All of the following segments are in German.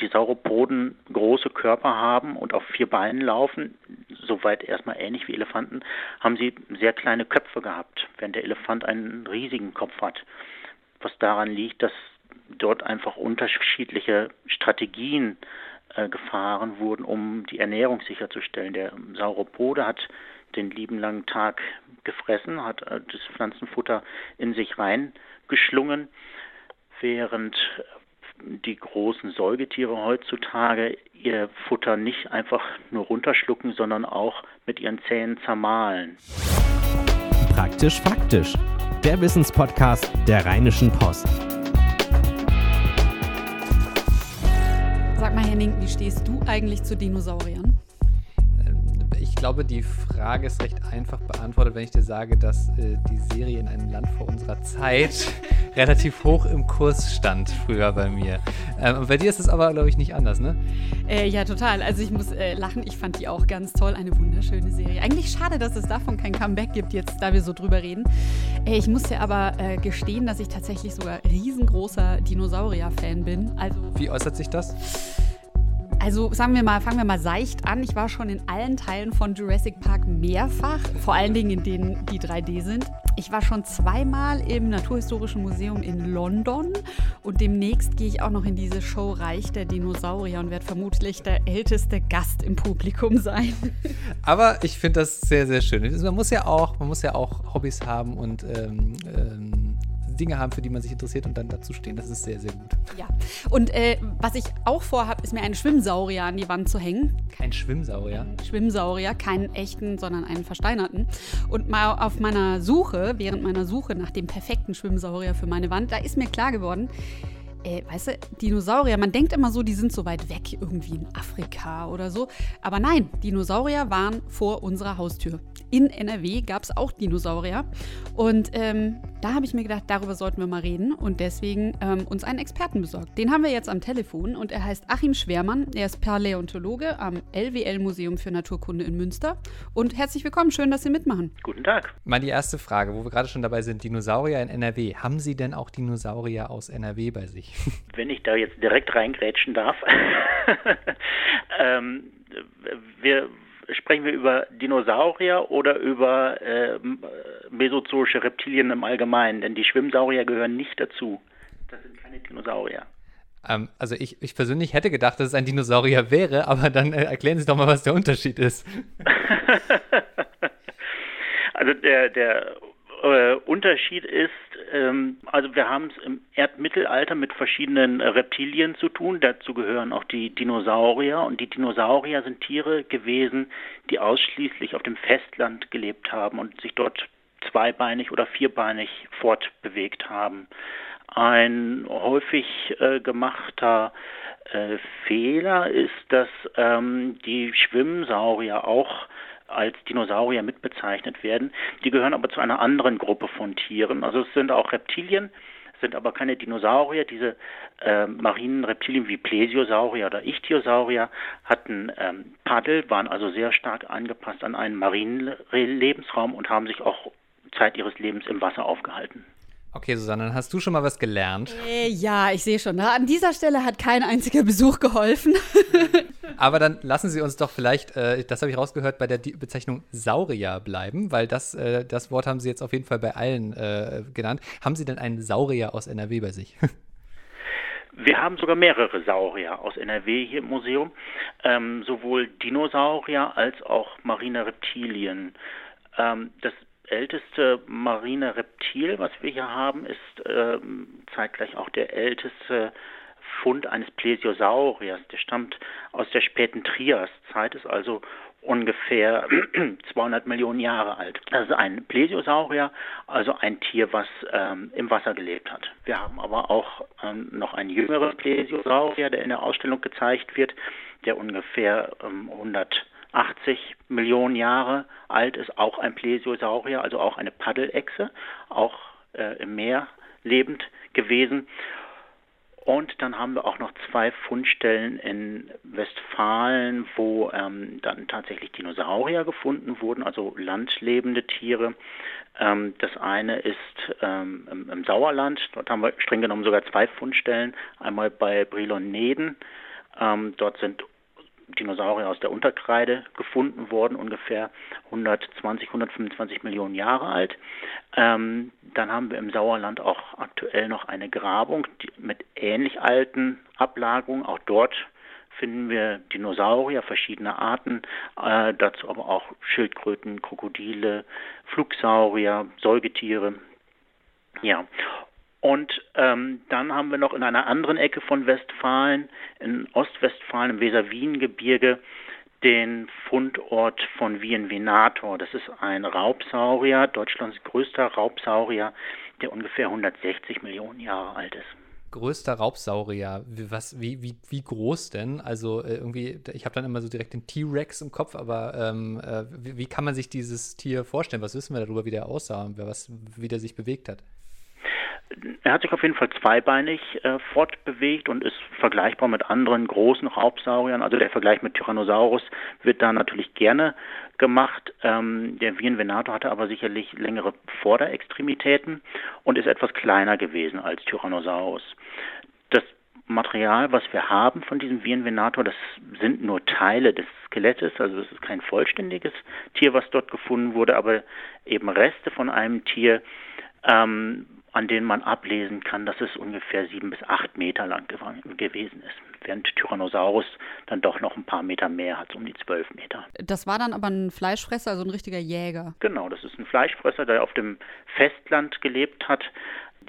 die Sauropoden große Körper haben und auf vier Beinen laufen, soweit erstmal ähnlich wie Elefanten, haben sie sehr kleine Köpfe gehabt, während der Elefant einen riesigen Kopf hat. Was daran liegt, dass dort einfach unterschiedliche Strategien äh, gefahren wurden, um die Ernährung sicherzustellen. Der Sauropode hat den lieben langen Tag gefressen, hat äh, das Pflanzenfutter in sich reingeschlungen, während die großen Säugetiere heutzutage ihr Futter nicht einfach nur runterschlucken, sondern auch mit ihren Zähnen zermahlen. Praktisch faktisch. Der Wissenspodcast der Rheinischen Post. Sag mal, Henning, wie stehst du eigentlich zu Dinosauriern? Ich glaube, die Frage ist recht einfach beantwortet, wenn ich dir sage, dass äh, die Serie in einem Land vor unserer Zeit relativ hoch im Kurs stand früher bei mir. Ähm, bei dir ist es aber, glaube ich, nicht anders, ne? Äh, ja, total. Also ich muss äh, lachen, ich fand die auch ganz toll. Eine wunderschöne Serie. Eigentlich schade, dass es davon kein Comeback gibt, jetzt da wir so drüber reden. Äh, ich muss dir aber äh, gestehen, dass ich tatsächlich sogar riesengroßer Dinosaurier-Fan bin. Also, Wie äußert sich das? Also sagen wir mal, fangen wir mal seicht an. Ich war schon in allen Teilen von Jurassic Park mehrfach, vor allen Dingen in denen, die 3D sind. Ich war schon zweimal im Naturhistorischen Museum in London und demnächst gehe ich auch noch in diese Show Reich der Dinosaurier und werde vermutlich der älteste Gast im Publikum sein. Aber ich finde das sehr, sehr schön. Man muss ja auch, man muss ja auch Hobbys haben und ähm, ähm Dinge haben, für die man sich interessiert und dann dazu stehen. Das ist sehr, sehr gut. Ja. Und äh, was ich auch vorhabe, ist mir einen Schwimmsaurier an die Wand zu hängen. Kein Schwimmsaurier? Ein Schwimmsaurier, keinen echten, sondern einen versteinerten. Und mal auf meiner Suche, während meiner Suche nach dem perfekten Schwimmsaurier für meine Wand, da ist mir klar geworden, äh, weißt du, Dinosaurier, man denkt immer so, die sind so weit weg, irgendwie in Afrika oder so. Aber nein, Dinosaurier waren vor unserer Haustür. In NRW gab es auch Dinosaurier. Und ähm, da habe ich mir gedacht, darüber sollten wir mal reden und deswegen ähm, uns einen Experten besorgt. Den haben wir jetzt am Telefon und er heißt Achim Schwermann. Er ist Paläontologe am LWL Museum für Naturkunde in Münster. Und herzlich willkommen, schön, dass Sie mitmachen. Guten Tag. Mal die erste Frage, wo wir gerade schon dabei sind: Dinosaurier in NRW. Haben Sie denn auch Dinosaurier aus NRW bei sich? Wenn ich da jetzt direkt reingrätschen darf. ähm, wir sprechen wir über Dinosaurier oder über äh, mesozoische Reptilien im Allgemeinen? Denn die Schwimmsaurier gehören nicht dazu. Das sind keine Dinosaurier. Ähm, also ich, ich persönlich hätte gedacht, dass es ein Dinosaurier wäre, aber dann äh, erklären Sie doch mal, was der Unterschied ist. also der, der äh, Unterschied ist, ähm, also wir haben es im Erdmittelalter mit verschiedenen äh, Reptilien zu tun. Dazu gehören auch die Dinosaurier. Und die Dinosaurier sind Tiere gewesen, die ausschließlich auf dem Festland gelebt haben und sich dort zweibeinig oder vierbeinig fortbewegt haben. Ein häufig äh, gemachter äh, Fehler ist, dass ähm, die Schwimmsaurier auch als Dinosaurier mitbezeichnet werden. Die gehören aber zu einer anderen Gruppe von Tieren. Also es sind auch Reptilien, sind aber keine Dinosaurier. Diese äh, marinen Reptilien wie Plesiosaurier oder Ichthyosaurier hatten ähm, Paddel, waren also sehr stark angepasst an einen marinen Lebensraum und haben sich auch Zeit ihres Lebens im Wasser aufgehalten. Okay, Susanne, dann hast du schon mal was gelernt. Äh, ja, ich sehe schon. An dieser Stelle hat kein einziger Besuch geholfen. Aber dann lassen Sie uns doch vielleicht, äh, das habe ich rausgehört, bei der Bezeichnung Saurier bleiben, weil das, äh, das Wort haben Sie jetzt auf jeden Fall bei allen äh, genannt. Haben Sie denn einen Saurier aus NRW bei sich? Wir haben sogar mehrere Saurier aus NRW hier im Museum, ähm, sowohl Dinosaurier als auch marine Reptilien. Ähm, das älteste marine Reptil, was wir hier haben, ist ähm, zeitgleich auch der älteste Fund eines Plesiosauriers. Der stammt aus der späten Triaszeit, ist also ungefähr 200 Millionen Jahre alt. Also ein Plesiosaurier, also ein Tier, was ähm, im Wasser gelebt hat. Wir haben aber auch ähm, noch einen jüngeren Plesiosaurier, der in der Ausstellung gezeigt wird, der ungefähr ähm, 100 80 Millionen Jahre alt ist, auch ein Plesiosaurier, also auch eine Paddelechse, auch äh, im Meer lebend gewesen. Und dann haben wir auch noch zwei Fundstellen in Westfalen, wo ähm, dann tatsächlich Dinosaurier gefunden wurden, also landlebende Tiere. Ähm, das eine ist ähm, im, im, Sauerland, dort haben wir streng genommen sogar zwei Fundstellen, einmal bei Brilon-Neden Ähm, dort sind Dinosaurier aus der Unterkreide gefunden worden, ungefähr 120, 125 Millionen Jahre alt. Ähm, dann haben wir im Sauerland auch aktuell noch eine Grabung mit ähnlich alten Ablagerungen. Auch dort finden wir Dinosaurier verschiedener Arten, äh, dazu aber auch Schildkröten, Krokodile, Flugsaurier, Säugetiere. Ja, und ähm, dann haben wir noch in einer anderen Ecke von Westfalen, in Ostwestfalen im Weser-Wien-Gebirge, den Fundort von Vienvenator. Das ist ein Raubsaurier, Deutschlands größter Raubsaurier, der ungefähr 160 Millionen Jahre alt ist. Größter Raubsaurier, wie, was, wie, wie, wie groß denn? Also äh, irgendwie, ich habe dann immer so direkt den T-Rex im Kopf, aber ähm, äh, wie, wie, kann man sich dieses Tier vorstellen? Was wissen wir darüber, wie der aussah und was, wie der sich bewegt hat? Er hat sich auf jeden Fall zweibeinig äh, fortbewegt und ist vergleichbar mit anderen großen Raubsauriern. Also der Vergleich mit Tyrannosaurus wird da natürlich gerne gemacht. Ähm, der Vienvenator hatte aber sicherlich längere Vorderextremitäten und ist etwas kleiner gewesen als Tyrannosaurus. Das Material, was wir haben von diesem Vienvenator, das sind nur Teile des Skelettes, also es ist kein vollständiges Tier, was dort gefunden wurde, aber eben Reste von einem Tier, ähm, an denen man ablesen kann, dass es ungefähr sieben bis acht Meter lang gewesen ist, während Tyrannosaurus dann doch noch ein paar Meter mehr hat, um die zwölf Meter. Das war dann aber ein Fleischfresser, also ein richtiger Jäger. Genau, das ist ein Fleischfresser, der auf dem Festland gelebt hat.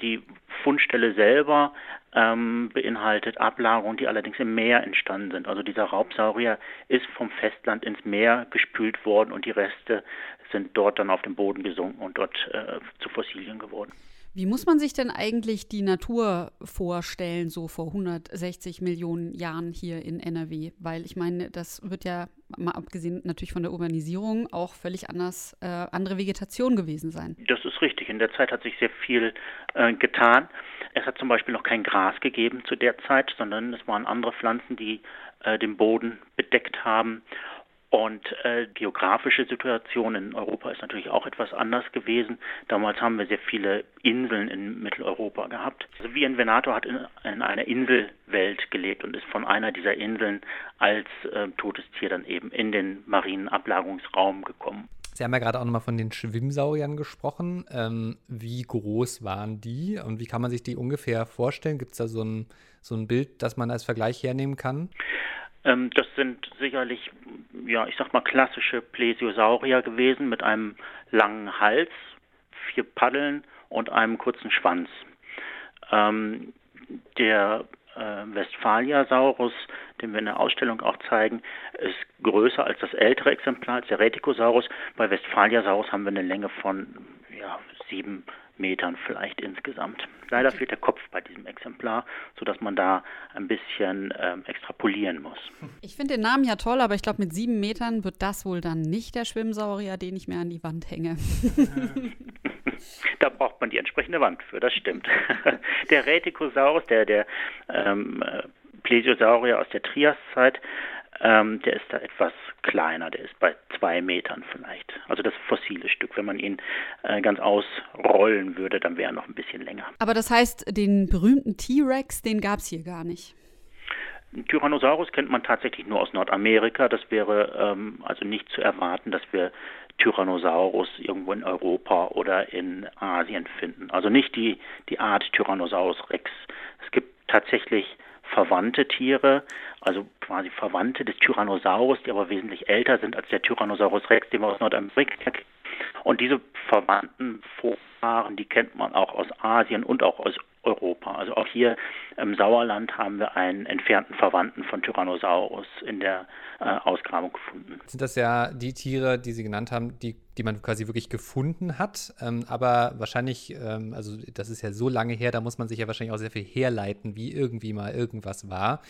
Die Fundstelle selber ähm, beinhaltet Ablagerungen, die allerdings im Meer entstanden sind. Also dieser Raubsaurier ist vom Festland ins Meer gespült worden und die Reste sind dort dann auf dem Boden gesunken und dort äh, zu Fossilien geworden. Wie muss man sich denn eigentlich die Natur vorstellen, so vor 160 Millionen Jahren hier in NRW? Weil ich meine, das wird ja, mal abgesehen natürlich von der Urbanisierung, auch völlig anders, äh, andere Vegetation gewesen sein. Das ist richtig. In der Zeit hat sich sehr viel äh, getan. Es hat zum Beispiel noch kein Gras gegeben zu der Zeit, sondern es waren andere Pflanzen, die äh, den Boden bedeckt haben. Und äh, geografische Situation in Europa ist natürlich auch etwas anders gewesen. Damals haben wir sehr viele Inseln in Mitteleuropa gehabt. Also wie ein Venator hat in, in, einer Inselwelt gelebt und ist von einer dieser Inseln als äh, totes Tier dann eben in den marinen Ablagerungsraum gekommen. Sie haben ja gerade auch nochmal von den Schwimmsauriern gesprochen. Ähm, wie groß waren die und wie kann man sich die ungefähr vorstellen? Gibt es da so ein, so ein Bild, das man als Vergleich hernehmen kann? Ähm, das sind sicherlich, ja, ich sag mal klassische Plesiosaurier gewesen mit einem langen Hals, vier Paddeln und einem kurzen Schwanz. Ähm, der äh, Westphaliasaurus, den wir in der Ausstellung auch zeigen, ist größer als das ältere Exemplar, als der Reticosaurus. Bei Westphaliasaurus haben wir eine Länge von ja, sieben Metern vielleicht insgesamt. Leider fehlt der Kopf bei diesem Exemplar, sodass man da ein bisschen ähm, extrapolieren muss. Ich finde den Namen ja toll, aber ich glaube, mit sieben Metern wird das wohl dann nicht der Schwimmsaurier, den ich mir an die Wand hänge. da braucht man die entsprechende Wand für, das stimmt. der Reticosaurus, der, der ähm, Plesiosaurier aus der Triaszeit, ähm, der ist da etwas kleiner, der ist bei zwei Metern vielleicht. Also das fossile Stück. Wenn man ihn äh, ganz ausrollen würde, dann wäre er noch ein bisschen länger. Aber das heißt, den berühmten T-Rex, den gab es hier gar nicht. Tyrannosaurus kennt man tatsächlich nur aus Nordamerika. Das wäre ähm, also nicht zu erwarten, dass wir Tyrannosaurus irgendwo in Europa oder in Asien finden. Also nicht die, die Art Tyrannosaurus rex. Es gibt tatsächlich verwandte Tiere, also quasi Verwandte des Tyrannosaurus, die aber wesentlich älter sind als der Tyrannosaurus rex, den wir aus Nordamerika kennen. Und diese verwandten Vorfahren, die kennt man auch aus Asien und auch aus Europa. Also auch hier im Sauerland haben wir einen entfernten Verwandten von Tyrannosaurus in der äh, Ausgrabung gefunden. Sind das ja die Tiere, die Sie genannt haben, die, die man quasi wirklich gefunden hat. Ähm, aber wahrscheinlich, ähm, also das ist ja so lange her, da muss man sich ja wahrscheinlich auch sehr viel herleiten, wie irgendwie mal irgendwas war.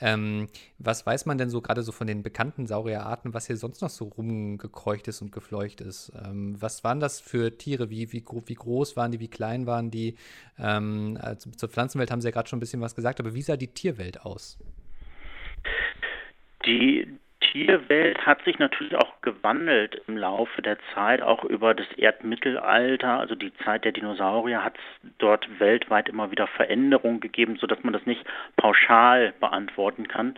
Ähm, was weiß man denn so gerade so von den bekannten Saurierarten, was hier sonst noch so rumgekreucht ist und gefleucht ist? Ähm, was waren das für Tiere? Wie, wie, wie groß waren die? Wie klein waren die? Ähm, also zur Pflanzenwelt haben Sie ja gerade schon ein bisschen was gesagt, aber wie sah die Tierwelt aus? Die Tierwelt hat sich natürlich auch gewandelt im Laufe der Zeit, auch über das Erdmittelalter, also die Zeit der Dinosaurier, hat es dort weltweit immer wieder Veränderungen gegeben, sodass man das nicht pauschal beantworten kann.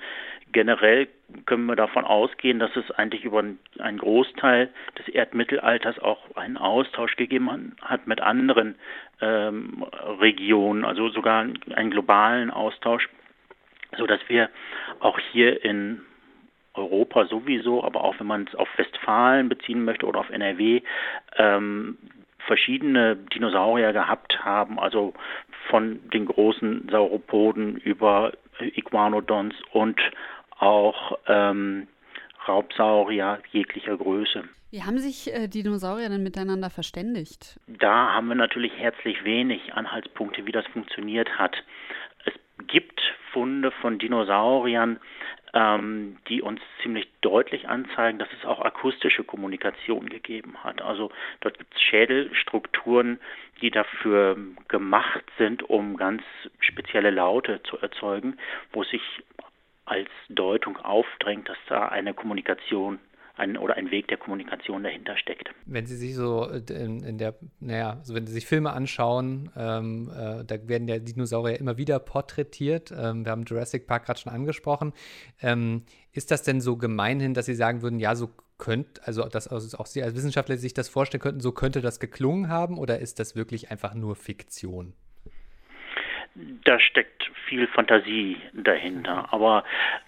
Generell können wir davon ausgehen, dass es eigentlich über einen Großteil des Erdmittelalters auch einen Austausch gegeben hat mit anderen ähm, Regionen, also sogar einen globalen Austausch, sodass wir auch hier in Europa sowieso, aber auch wenn man es auf Westfalen beziehen möchte oder auf NRW, ähm, verschiedene Dinosaurier gehabt haben, also von den großen Sauropoden über Iguanodons und auch ähm, Raubsaurier jeglicher Größe. Wie haben sich äh, Dinosaurier denn miteinander verständigt? Da haben wir natürlich herzlich wenig Anhaltspunkte, wie das funktioniert hat. Es gibt Funde von Dinosauriern, ähm, die uns ziemlich deutlich anzeigen, dass es auch akustische Kommunikation gegeben hat. Also dort gibt es Schädelstrukturen, die dafür gemacht sind, um ganz spezielle Laute zu erzeugen, wo sich als Deutung aufdrängt, dass da eine Kommunikation ein, oder ein Weg der Kommunikation dahinter steckt. Wenn Sie sich so äh, in, in der, naja, also wenn Sie sich Filme anschauen, ähm, äh, da werden ja Dinosaurier immer wieder porträtiert. Ähm, wir haben Jurassic Park gerade schon angesprochen. Ähm, ist das denn so gemeinhin, dass Sie sagen würden, ja, so könnte, also dass also auch Sie als Wissenschaftler sich das vorstellen könnten, so könnte das geklungen haben oder ist das wirklich einfach nur Fiktion? Da steckt viel Fantasie dahinter. Mhm. Aber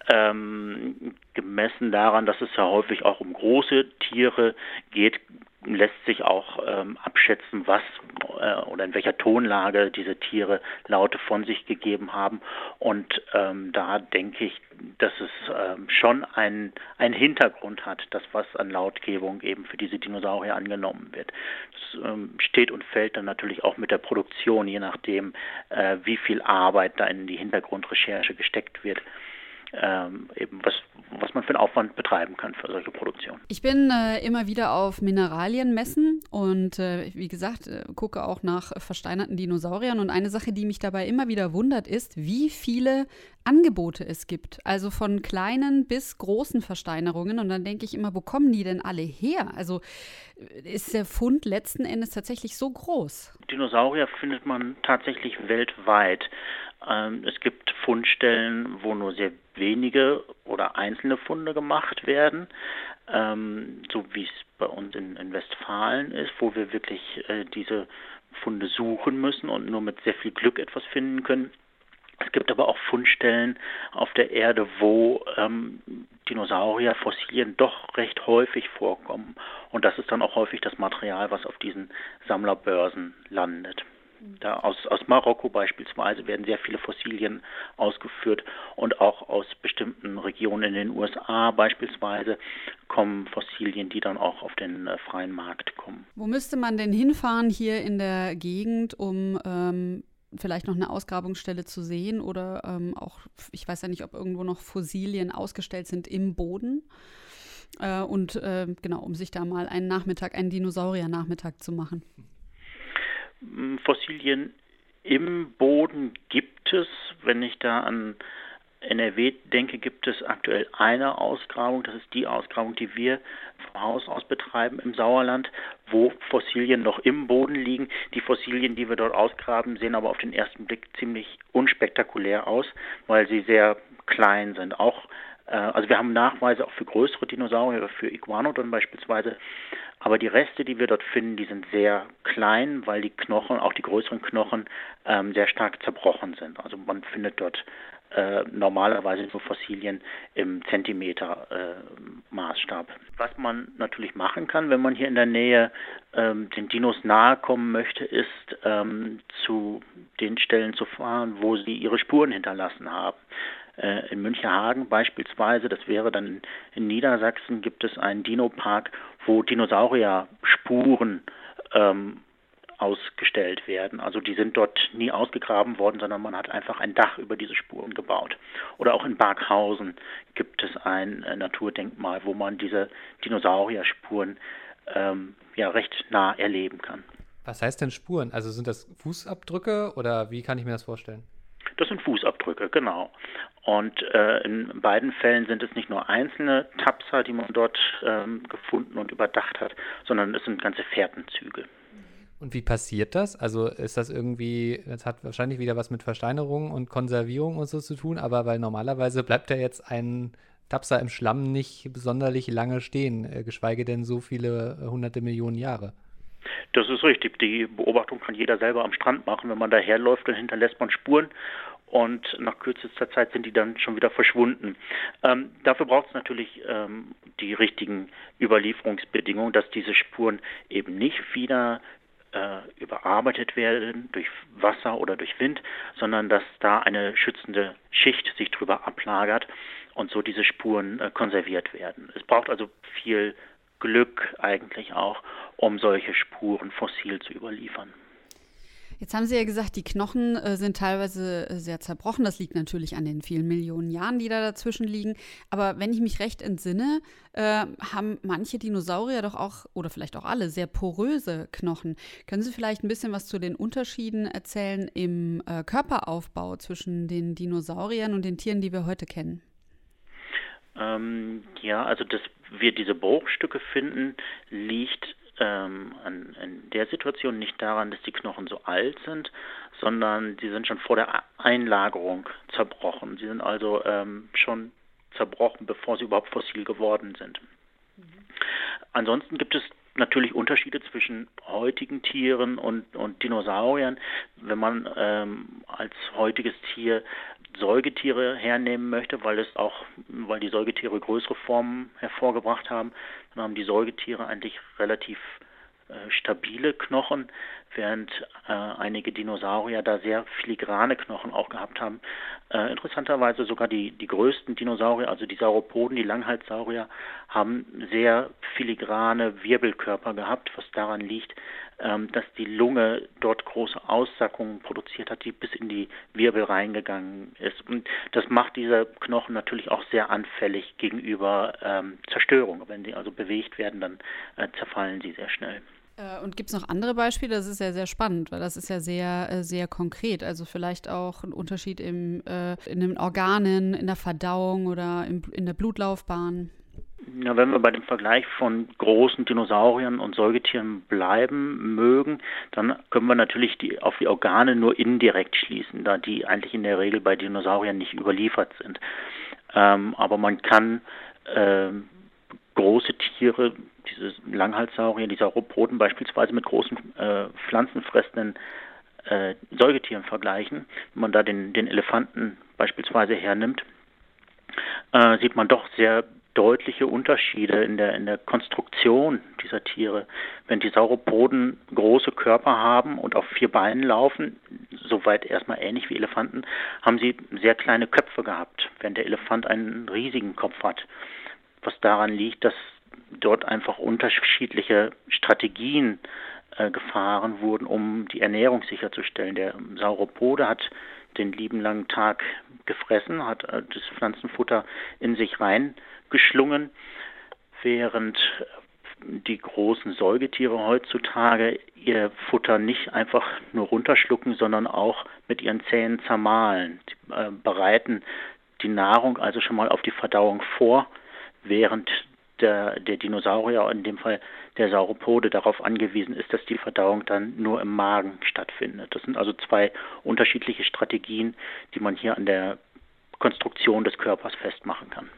ähm, gemessen daran, dass es ja häufig auch um große Tiere geht, lässt sich auch ähm, abschätzen, was äh, oder in welcher Tonlage diese Tiere Laute von sich gegeben haben. Und ähm, da denke ich, dass es ähm, schon einen, Hintergrund hat, das was an Lautgebung eben für diese Dinosaurier angenommen wird. Das ähm, steht und fällt dann natürlich auch mit der Produktion, je nachdem, äh, wie viel Arbeit da in die Hintergrundrecherche gesteckt wird ähm, eben was, was man für einen Aufwand betreiben kann für solche Produktionen. Ich bin äh, immer wieder auf Mineralienmessen und äh, wie gesagt, äh, gucke auch nach versteinerten Dinosauriern. Und eine Sache, die mich dabei immer wieder wundert, ist, wie viele Angebote es gibt. Also von kleinen bis großen Versteinerungen. Und dann denke ich immer, wo kommen die denn alle her? Also äh, ist der Fund letzten Endes tatsächlich so groß? Dinosaurier findet man tatsächlich weltweit. Ähm, es gibt Fundstellen, wo nur sehr wenige oder einzelne Funde gemacht werden, ähm, so wie es bei uns in, Westfalen ist, wo wir wirklich äh, diese Funde suchen müssen und nur mit sehr viel Glück etwas finden können. Es gibt aber auch Fundstellen auf der Erde, wo ähm, Dinosaurier, doch recht häufig vorkommen. Und das ist dann auch häufig das Material, was auf diesen Sammlerbörsen landet. Da aus, aus Marokko beispielsweise werden sehr viele Fossilien ausgeführt und auch aus bestimmten Regionen in den USA beispielsweise kommen Fossilien, die dann auch auf den äh, freien Markt kommen. Wo müsste man denn hinfahren hier in der Gegend, um ähm, vielleicht noch eine Ausgrabungsstelle zu sehen oder ähm, auch, ich weiß ja nicht, ob irgendwo noch Fossilien ausgestellt sind im Boden? Äh, und äh, genau, um sich da mal einen Nachmittag, einen Dinosaurier-Nachmittag zu machen. Fossilien im Boden gibt es. Wenn ich da an NRW denke, gibt es aktuell eine Ausgrabung. Das ist die Ausgrabung, die wir vom Haus aus betreiben im Sauerland, wo Fossilien noch im Boden liegen. Die Fossilien, die wir dort ausgraben, sehen aber auf den ersten Blick ziemlich unspektakulär aus, weil sie sehr klein sind. Auch äh, also wir haben Nachweise auch für größere Dinosaurier, für Iguanodon beispielsweise, aber die Reste, die wir dort finden, die sind sehr klein, weil die Knochen, auch die größeren Knochen, ähm, sehr stark zerbrochen sind. Also man findet dort äh, normalerweise nur Fossilien im Zentimeter-Maßstab. Äh, Was man natürlich machen kann, wenn man hier in der Nähe ähm, den Dinos nahe kommen möchte, ist ähm, zu den Stellen zu fahren, wo sie ihre Spuren hinterlassen haben. Äh, in Müncherhagen beispielsweise, das wäre dann in Niedersachsen, gibt es einen Dino-Park, wo Dinosaurier-Spuren ähm, ausgestellt werden. Also die sind dort nie ausgegraben worden, sondern man hat einfach ein Dach über diese Spuren gebaut. Oder auch in Barkhausen gibt es ein äh, Naturdenkmal, wo man diese Dinosaurier-Spuren ähm, ja recht nah erleben kann. Was heißt denn Spuren? Also sind das Fußabdrücke oder wie kann ich mir das vorstellen? Das sind Fußabdrücke, genau. Und äh, in beiden Fällen sind es nicht nur einzelne Tapser, die man dort ähm, gefunden und überdacht hat, sondern es sind ganze Fährtenzüge. Und wie passiert das? Also ist das irgendwie, das hat wahrscheinlich wieder was mit Versteinerung und Konservierung und so zu tun, aber weil normalerweise bleibt ja jetzt ein Tapser im Schlamm nicht sonderlich lange stehen, äh, geschweige denn so viele hunderte Millionen Jahre. Das ist richtig. Die Beobachtung kann jeder selber am Strand machen. Wenn man daherläuft, dann hinterlässt man Spuren und nach kürzester Zeit sind die dann schon wieder verschwunden. Ähm, dafür braucht es natürlich ähm, die richtigen Überlieferungsbedingungen, dass diese Spuren eben nicht wieder äh, überarbeitet werden durch Wasser oder durch Wind, sondern dass da eine schützende Schicht sich drüber ablagert und so diese Spuren äh, konserviert werden. Es braucht also viel Glück eigentlich auch, um solche Spuren fossil zu überliefern. Jetzt haben Sie ja gesagt, die Knochen äh, sind teilweise äh, sehr zerbrochen. Das liegt natürlich an den vielen Millionen Jahren, die da dazwischen liegen. Aber wenn ich mich recht entsinne, äh, haben manche Dinosaurier doch auch, oder vielleicht auch alle, sehr poröse Knochen. Können Sie vielleicht ein bisschen was zu den Unterschieden erzählen im Körperaufbau zwischen den Dinosauriern und den Tieren, die wir heute kennen? Ähm, ja, also dass wir diese Bruchstücke finden, liegt ähm, an, in der Situation nicht daran, dass die Knochen so alt sind, sondern sie sind schon vor der Einlagerung zerbrochen. Sie sind also ähm, schon zerbrochen, bevor sie überhaupt fossil geworden sind. Mhm. Ansonsten gibt es natürlich Unterschiede zwischen heutigen Tieren und, und Dinosauriern. Wenn man ähm, als heutiges Tier Säugetiere hernehmen möchte, weil es auch, weil die Säugetiere größere Formen hervorgebracht haben, dann haben die Säugetiere eigentlich relativ äh, stabile Knochen, während äh, einige Dinosaurier da sehr filigrane Knochen auch gehabt haben. Äh, interessanterweise sogar die, die größten Dinosaurier, also die Sauropoden, die Langhalssaurier, haben sehr filigrane Wirbelkörper gehabt, was daran liegt, dass die Lunge dort große Aussackungen produziert hat, die bis in die Wirbel reingegangen ist. Und das macht diese Knochen natürlich auch sehr anfällig gegenüber ähm, Zerstörung. Wenn sie also bewegt werden, dann äh, zerfallen sie sehr schnell. Äh, und gibt es noch andere Beispiele? Das ist ja sehr spannend, weil das ist ja sehr, äh, sehr konkret. Also vielleicht auch ein Unterschied im, äh, in den Organen, in der Verdauung oder im, in der Blutlaufbahn. Ja, wenn wir bei dem Vergleich von großen Dinosauriern und Säugetieren bleiben mögen, dann können wir natürlich die, auf die Organe nur indirekt schließen, da die eigentlich in der Regel bei Dinosauriern nicht überliefert sind. Ähm, aber man kann äh, große Tiere, diese Langhalssaurier, die Sauropoden beispielsweise mit großen äh, pflanzenfressenden äh, Säugetieren vergleichen. Wenn man da den, den Elefanten beispielsweise hernimmt, äh, sieht man doch sehr deutliche Unterschiede in der, in der Konstruktion dieser Tiere. Wenn die Sauropoden große Körper haben und auf vier Beinen laufen, soweit erstmal ähnlich wie Elefanten, haben sie sehr kleine Köpfe gehabt, während der Elefant einen riesigen Kopf hat was daran liegt, dass dort einfach unterschiedliche Strategien äh, gefahren wurden, um die Ernährung sicherzustellen. Der Sauropode hat den lieben langen Tag gefressen, hat äh, das Pflanzenfutter in sich reingeschlungen, während die großen Säugetiere heutzutage ihr Futter nicht einfach nur runterschlucken, sondern auch mit ihren Zähnen zermahlen. Sie äh, bereiten die Nahrung also schon mal auf die Verdauung vor während der, der Dinosaurier, in dem Fall der Sauropode, darauf angewiesen ist, dass die Verdauung dann nur im Magen stattfindet. Das sind also zwei unterschiedliche Strategien, die man hier an der Konstruktion des Körpers festmachen kann.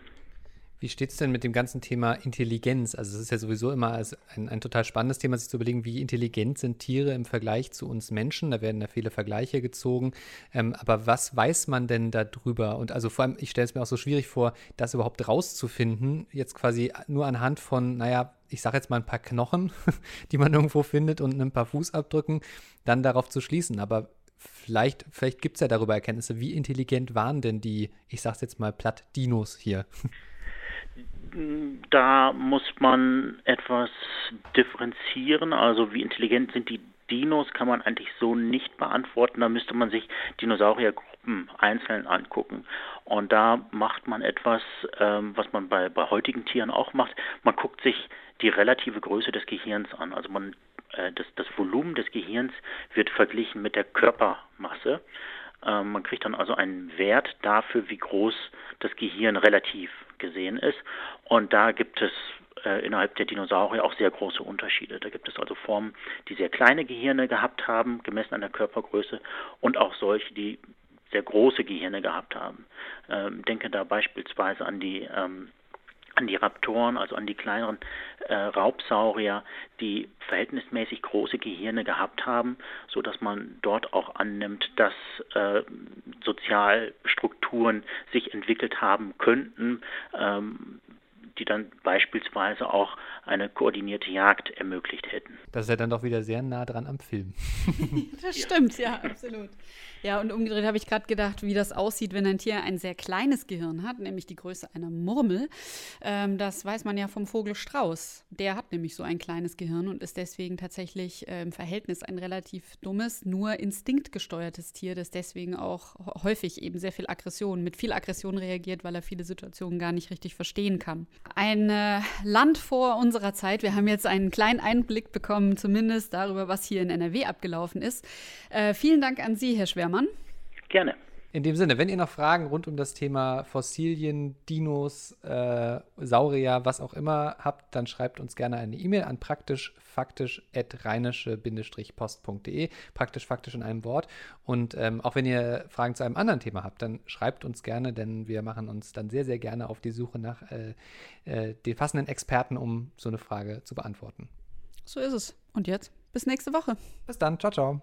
Wie steht es denn mit dem ganzen Thema Intelligenz? Also es ist ja sowieso immer ein, ein, total spannendes Thema, sich zu überlegen, wie intelligent sind Tiere im Vergleich zu uns Menschen. Da werden ja viele Vergleiche gezogen. Ähm, aber was weiß man denn darüber? Und also vor allem, ich stelle es mir auch so schwierig vor, das überhaupt rauszufinden, jetzt quasi nur anhand von, naja, ich sage jetzt mal ein paar Knochen, die man irgendwo findet und ein paar Fußabdrücken, dann darauf zu schließen. Aber vielleicht, vielleicht gibt es ja darüber Erkenntnisse, wie intelligent waren denn die, ich sage es jetzt mal platt, Dinos hier? Da muss man etwas differenzieren. Also wie intelligent sind die Dinos, kann man eigentlich so nicht beantworten. Da müsste man sich Dinosauriergruppen einzeln angucken. Und da macht man etwas, ähm, was man bei, bei heutigen Tieren auch macht. Man guckt sich die relative Größe des Gehirns an. Also man, äh, das, das Volumen des Gehirns wird verglichen mit der Körpermasse. Ähm, man kriegt dann also einen Wert dafür, wie groß das Gehirn relativ gesehen ist. Und da gibt es äh, innerhalb der Dinosaurier auch sehr große Unterschiede. Da gibt es also Formen, die sehr kleine Gehirne gehabt haben, gemessen an der Körpergröße, und auch solche, die sehr große Gehirne gehabt haben. Ähm, denke da beispielsweise an die ähm, an die Raptoren, also an die kleineren äh, Raubsaurier, die verhältnismäßig große Gehirne gehabt haben, so dass man dort auch annimmt, dass äh, Sozialstrukturen sich entwickelt haben könnten, ähm, die dann beispielsweise auch eine koordinierte Jagd ermöglicht hätten. Das ist ja dann doch wieder sehr nah dran am Film. das stimmt, ja, absolut. Ja, und umgedreht habe ich gerade gedacht, wie das aussieht, wenn ein Tier ein sehr kleines Gehirn hat, nämlich die Größe einer Murmel. Ähm, das weiß man ja vom Vogel Strauß. Der hat nämlich so ein kleines Gehirn und ist deswegen tatsächlich äh, im Verhältnis ein relativ dummes, nur instinktgesteuertes Tier, das deswegen auch häufig eben sehr viel Aggression, mit viel Aggression reagiert, weil er viele Situationen gar nicht richtig verstehen kann. Ein äh, Land vor unserer Zeit. Wir haben jetzt einen kleinen Einblick bekommen, zumindest darüber, was hier in NRW abgelaufen ist. Äh, vielen Dank an Sie, Herr Schwer Hermann. Gerne. In dem Sinne, wenn ihr noch Fragen rund um das Thema Fossilien, Dinos, äh, Saurier, was auch immer habt, dann schreibt uns gerne eine E-Mail an praktisch-faktisch-rheinische-post.de. Praktisch faktisch in einem Wort. Und ähm, auch wenn ihr Fragen zu einem anderen Thema habt, dann schreibt uns gerne, denn wir machen uns dann sehr, sehr gerne auf die Suche nach äh, äh, den passenden Experten, um so eine Frage zu beantworten. So ist es. Und jetzt bis nächste Woche. Bis dann. Ciao, ciao.